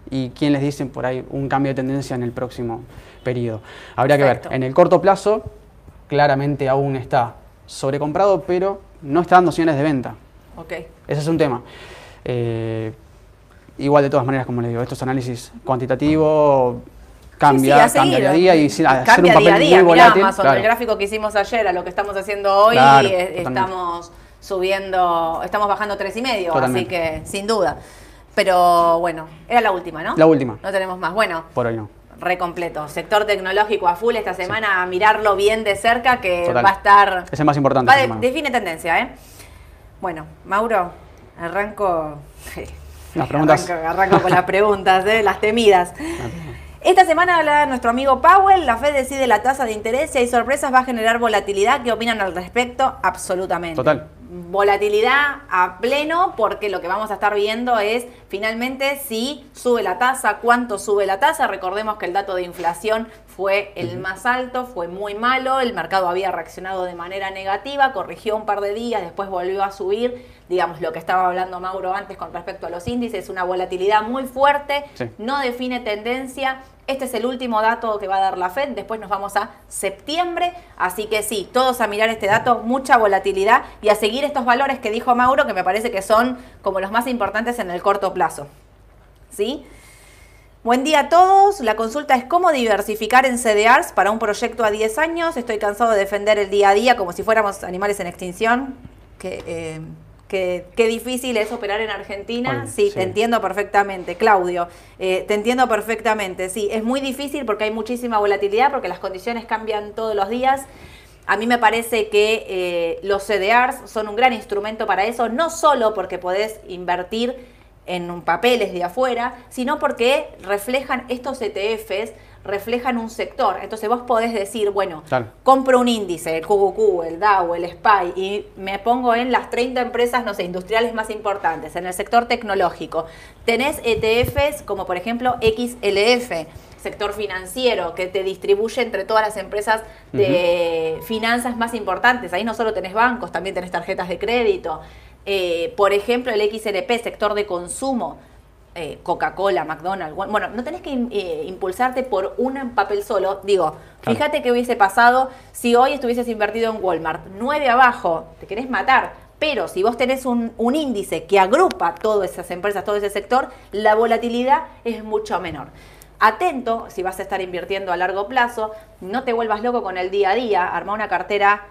y quién les dice por ahí un cambio de tendencia en el próximo periodo. Habría que ver. En el corto plazo, claramente aún está sobrecomprado, pero no está dando señales de venta. Ese es un tema. Eh, igual de todas maneras, como les digo, estos análisis cuantitativo cambia, Sí, sí, cambia día a día y si- al ser Cambia un papel día a día. muy Mirá, volátil. Amazon, claro. el gráfico que hicimos ayer a lo que estamos haciendo hoy, Claro, totalmente. estamos subiendo, estamos bajando tres y medio, así que sin duda. Pero bueno, era la última, ¿no? La última. No tenemos más. Bueno, Por hoy no. re completo. Sector tecnológico a full esta semana, a mirarlo bien de cerca, que Total. va a estar. Es el más importante. Va de- define tendencia, ¿eh? Bueno, Mauro, arranco. Las preguntas. Arranco, arranco con las preguntas, ¿eh? las temidas. Esta semana habla nuestro amigo Powell, la Fed decide la tasa de interés, si hay sorpresas va a generar volatilidad. ¿Qué opinan al respecto? Absolutamente. Total. Volatilidad a pleno porque lo que vamos a estar viendo es finalmente si sube la tasa, cuánto sube la tasa. Recordemos que el dato de inflación fue el más alto, fue muy malo, el mercado había reaccionado de manera negativa, corrigió un par de días, después volvió a subir, digamos lo que estaba hablando Mauro antes con respecto a los índices, una volatilidad muy fuerte, Sí. no define tendencia. Este es el último dato que va a dar la Fed, después nos vamos a septiembre, así que sí, todos a mirar este dato, mucha volatilidad y a seguir estos valores que dijo Mauro, que me parece que son como los más importantes en el corto plazo. ¿Sí? Buen día a todos. La consulta es cómo diversificar en CDRs para un proyecto a 10 años. Estoy cansado de defender el día a día como si fuéramos animales en extinción. Que, eh, que- qué difícil es operar en Argentina. Oye, sí, sí. te entiendo perfectamente. Claudio, eh, te entiendo perfectamente. Sí, es muy difícil porque hay muchísima volatilidad, porque las condiciones cambian todos los días. A mí me parece que eh, los CDRs son un gran instrumento para eso, no solo porque podés invertir en papeles de afuera, sino porque reflejan estos ETFs, reflejan un sector. Entonces vos podés decir, bueno, Claro. compro un índice, el QQQ, el DAO, el SPY, y me pongo en las 30 empresas, no sé, industriales más importantes, en el sector tecnológico. Tenés ETFs como por ejemplo XLF, sector financiero, que te distribuye entre todas las empresas de finanzas más importantes. Ahí no solo tenés bancos, también tenés tarjetas de crédito. Eh, por ejemplo, el XLP, sector de consumo. Eh, Coca-Cola, McDonald's, bueno, no tenés que eh, impulsarte por un papel solo. Digo, fíjate qué hubiese pasado si hoy estuvieses invertido en Walmart. 9 abajo, te querés matar. Pero si vos tenés un, un, índice que agrupa todas esas empresas, todo ese sector, la volatilidad es mucho menor. Atento, si vas a estar invirtiendo a largo plazo, no te vuelvas loco con el día a día, arma una cartera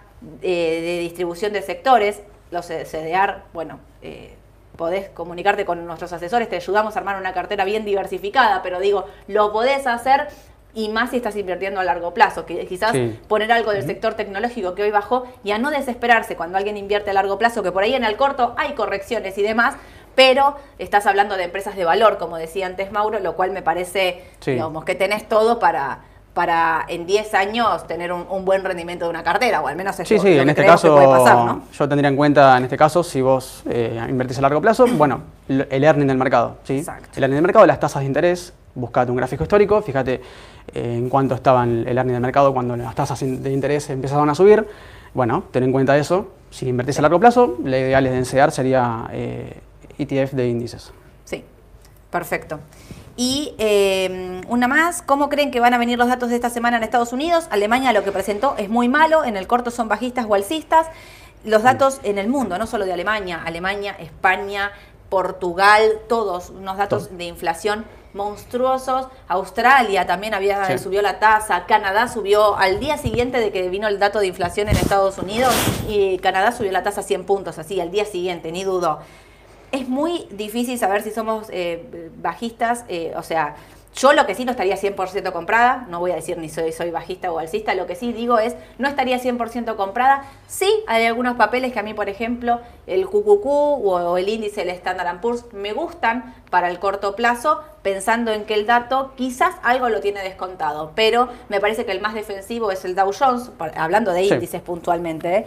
eh, de distribución de sectores, los CDR, bueno, eh, podés comunicarte con nuestros asesores, te ayudamos a armar una cartera bien diversificada, pero digo, lo podés hacer y más si estás invirtiendo a largo plazo, que quizás poner algo del sector tecnológico que hoy bajó y a no desesperarse cuando alguien invierte a largo plazo, que por ahí en el corto hay correcciones y demás, pero estás hablando de empresas de valor, como decía antes Mauro, lo cual me parece, digamos, que tenés todo para, para en 10 años tener un, buen rendimiento de una cartera, o al menos eso sí, sí, en este caso, Yo tendría en cuenta, en este caso, si vos eh, invertís a largo plazo, bueno, el earning del mercado. ¿sí? El earning del mercado, las tasas de interés, buscate un gráfico histórico, fíjate eh, en cuánto estaban el earning del mercado cuando las tasas de interés empezaban a subir. Bueno, ten en cuenta eso. Si invertís a largo plazo, la ideal de enseñar sería eh, ETF de índices. Perfecto. Y em, una más, ¿cómo creen que van a venir los datos de esta semana en Estados Unidos? Alemania lo que presentó es muy malo, en el corto son bajistas o alcistas. Los datos en el mundo, no solo de Alemania, Alemania, España, Portugal, todos unos datos de inflación monstruosos. Australia también había subió la tasa, Canadá subió al día siguiente de que vino el dato de inflación en Estados Unidos y Canadá subió la tasa 100 puntos, así al día siguiente, ni dudo es muy difícil saber si somos eh, bajistas, eh, o sea, yo lo que sí no estaría 100% comprada, no voy a decir ni soy, soy bajista o alcista, lo que sí digo es no estaría 100% comprada. Sí, hay algunos papeles que a mí, por ejemplo, el QQQ o el índice del Standard Poor's me gustan para el corto plazo, pensando en que el dato quizás algo lo tiene descontado, pero me parece que el más defensivo es el Dow Jones, hablando de índices puntualmente. ¿eh?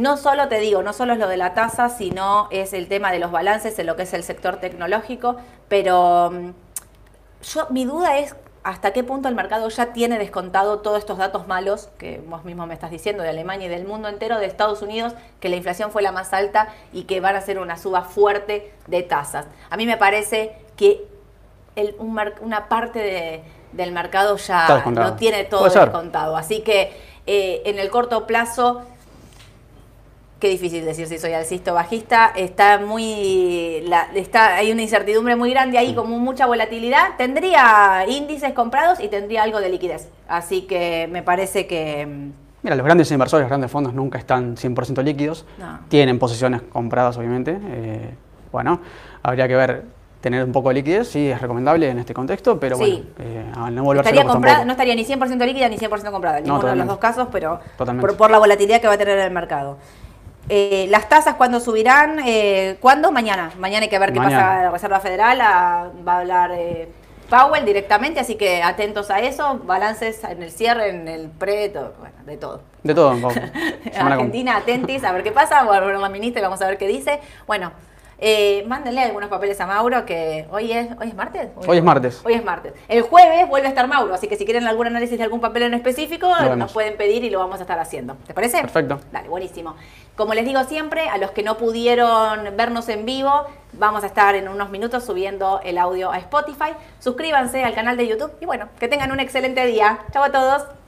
No solo te digo, no solo es lo de la tasa, sino es el tema de los balances en lo que es el sector tecnológico, pero mm, yo mi duda es hasta qué punto el mercado ya tiene descontado todos estos datos malos que vos mismo me estás diciendo de Alemania y del mundo entero, de Estados Unidos, que la inflación fue la más alta y que van a ser una suba fuerte de tasas. A mí me parece que una parte del mercado ya no tiene todo descontado. Así que eh, en el corto plazo Qué difícil decir si soy alcista o bajista. Está muy. está, hay una incertidumbre muy grande ahí, como mucha volatilidad. Tendría índices comprados y tendría algo de liquidez. Así que me parece que. Mm, Mira, los grandes inversores, los grandes fondos nunca están 100% líquidos. Tienen posiciones compradas, obviamente. Eh, bueno, habría que ver tener un poco de liquidez, sí, es recomendable en este contexto, pero bueno, eh, no volverse estaría comprada, No estaría ni 100% líquida ni 100% comprada, en ninguno de los dos casos, pero por, por, la volatilidad que va a tener el mercado. Eh, las tasas, ¿cuándo subirán? Eh, ¿Cuándo? Mañana. Mañana hay que ver qué pasa la Reserva Federal. va a hablar eh, Powell directamente, así que atentos a eso. Balances en el cierre, en el pre, todo, bueno, de todo. De todo. Argentina, atentis, a ver qué pasa. Voy a ver la ministra y vamos a ver qué dice. Bueno, eh, mándenle algunos papeles a Mauro que hoy es, ¿hoy es martes. Hoy, es martes. Hoy es martes. El jueves vuelve a estar Mauro, así que si quieren algún análisis de algún papel en específico, nos pueden pedir y lo vamos a estar haciendo. ¿Te parece? Perfecto. Dale, buenísimo. Como les digo siempre, a los que no pudieron vernos en vivo, vamos a estar en unos minutos subiendo el audio a Spotify. Suscríbanse al canal de YouTube y bueno, que tengan un excelente día. Chau a todos.